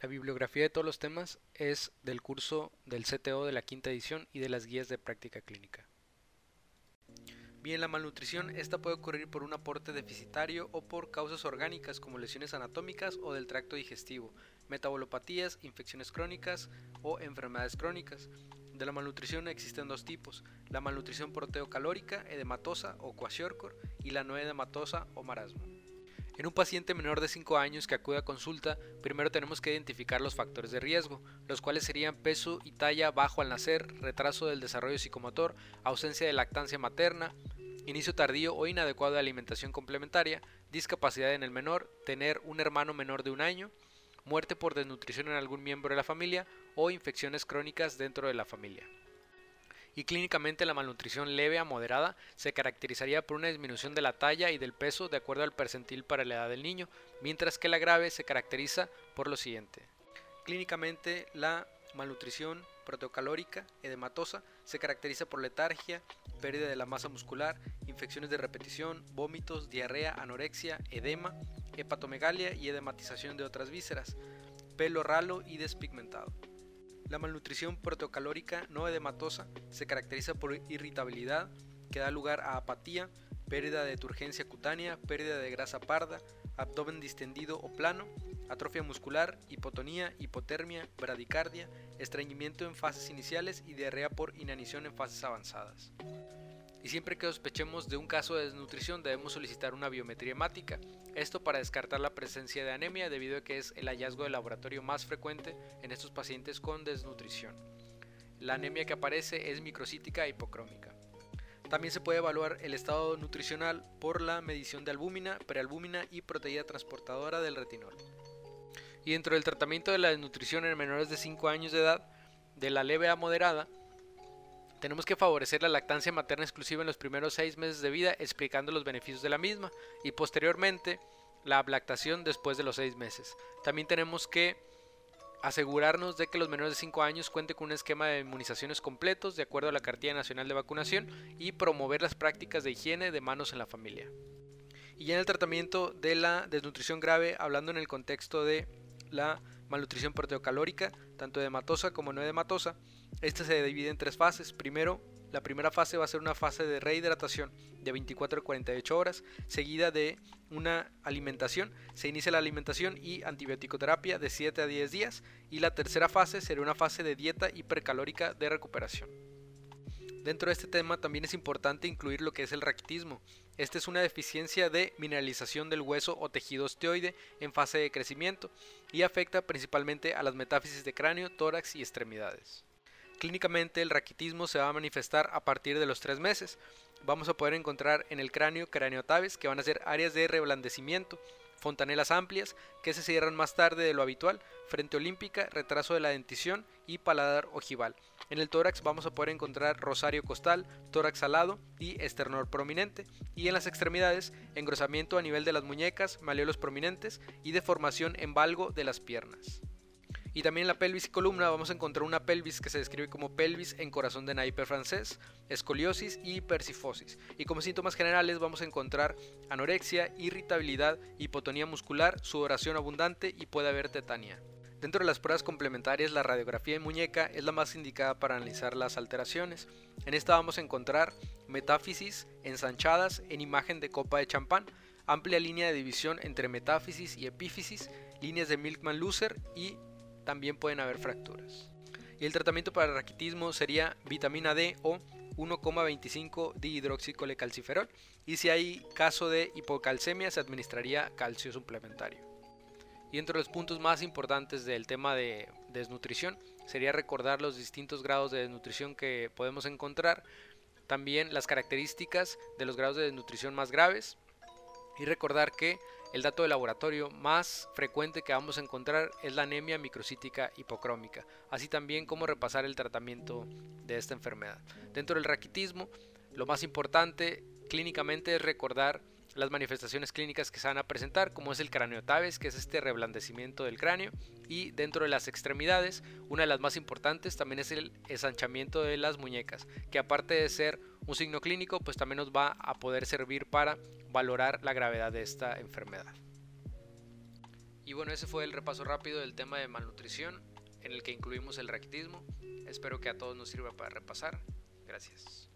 La bibliografía de todos los temas es del curso del CTO de la quinta edición y de las guías de práctica clínica. Bien, la malnutrición esta puede ocurrir por un aporte deficitario o por causas orgánicas como lesiones anatómicas o del tracto digestivo, metabolopatías, infecciones crónicas o enfermedades crónicas. De la malnutrición existen dos tipos, la malnutrición proteocalórica, edematosa o quasiorcor y la no edematosa o marasmo. En un paciente menor de 5 años que acude a consulta, primero tenemos que identificar los factores de riesgo, los cuales serían peso y talla bajo al nacer, retraso del desarrollo psicomotor, ausencia de lactancia materna, inicio tardío o inadecuado de alimentación complementaria, discapacidad en el menor, tener un hermano menor de un año, muerte por desnutrición en algún miembro de la familia o infecciones crónicas dentro de la familia. Y clínicamente la malnutrición leve a moderada se caracterizaría por una disminución de la talla y del peso de acuerdo al percentil para la edad del niño, mientras que la grave se caracteriza por lo siguiente. Clínicamente la malnutrición protocalórica edematosa se caracteriza por letargia, pérdida de la masa muscular, infecciones de repetición, vómitos, diarrea, anorexia, edema, hepatomegalia y edematización de otras vísceras, pelo ralo y despigmentado. La malnutrición protocalórica no edematosa se caracteriza por irritabilidad que da lugar a apatía, pérdida de turgencia cutánea, pérdida de grasa parda, abdomen distendido o plano, atrofia muscular, hipotonía, hipotermia, bradicardia, estreñimiento en fases iniciales y diarrea por inanición en fases avanzadas. Y siempre que sospechemos de un caso de desnutrición debemos solicitar una biometría hemática, esto para descartar la presencia de anemia debido a que es el hallazgo de laboratorio más frecuente en estos pacientes con desnutrición. La anemia que aparece es microcítica e hipocrómica. También se puede evaluar el estado nutricional por la medición de albúmina, prealbúmina y proteína transportadora del retinol. Y dentro del tratamiento de la desnutrición en menores de 5 años de edad, de la leve a moderada, tenemos que favorecer la lactancia materna exclusiva en los primeros 6 meses de vida, explicando los beneficios de la misma, y posteriormente la lactación después de los 6 meses. También tenemos que asegurarnos de que los menores de 5 años cuenten con un esquema de inmunizaciones completos de acuerdo a la Cartilla Nacional de Vacunación y promover las prácticas de higiene de manos en la familia. Y en el tratamiento de la desnutrición grave, hablando en el contexto de la malnutrición proteocalórica, tanto edematosa como no edematosa, esta se divide en tres fases. Primero, la primera fase va a ser una fase de rehidratación de 24 a 48 horas, seguida de una alimentación. Se inicia la alimentación y antibiótico-terapia de 7 a 10 días. Y la tercera fase será una fase de dieta hipercalórica de recuperación. Dentro de este tema también es importante incluir lo que es el raquitismo. Esta es una deficiencia de mineralización del hueso o tejido osteoide en fase de crecimiento y afecta principalmente a las metáfisis de cráneo, tórax y extremidades. Clínicamente el raquitismo se va a manifestar a partir de los tres meses. Vamos a poder encontrar en el cráneo craniotabes que van a ser áreas de reblandecimiento, fontanelas amplias que se cierran más tarde de lo habitual, frente olímpica, retraso de la dentición y paladar ojival. En el tórax vamos a poder encontrar rosario costal, tórax alado y esternor prominente. Y en las extremidades, engrosamiento a nivel de las muñecas, maleolos prominentes y deformación en valgo de las piernas. Y también en la pelvis y columna vamos a encontrar una pelvis que se describe como pelvis en corazón de naipe francés, escoliosis y persifosis. Y como síntomas generales vamos a encontrar anorexia, irritabilidad, hipotonía muscular, sudoración abundante y puede haber tetania. Dentro de las pruebas complementarias, la radiografía de muñeca es la más indicada para analizar las alteraciones. En esta vamos a encontrar metáfisis ensanchadas en imagen de copa de champán, amplia línea de división entre metáfisis y epífisis, líneas de Milkman-Lucer y también pueden haber fracturas. Y el tratamiento para el raquitismo sería vitamina D o 1,25 dihidroxicolecalciferol y si hay caso de hipocalcemia se administraría calcio suplementario. Y entre los puntos más importantes del tema de desnutrición sería recordar los distintos grados de desnutrición que podemos encontrar, también las características de los grados de desnutrición más graves y recordar que el dato de laboratorio más frecuente que vamos a encontrar es la anemia microcítica hipocrómica, así también como repasar el tratamiento de esta enfermedad. Dentro del raquitismo, lo más importante clínicamente es recordar las manifestaciones clínicas que se van a presentar, como es el craneotabes, que es este reblandecimiento del cráneo, y dentro de las extremidades, una de las más importantes también es el ensanchamiento de las muñecas, que aparte de ser un signo clínico, pues también nos va a poder servir para valorar la gravedad de esta enfermedad. Y bueno, ese fue el repaso rápido del tema de malnutrición en el que incluimos el raquitismo. Espero que a todos nos sirva para repasar. Gracias.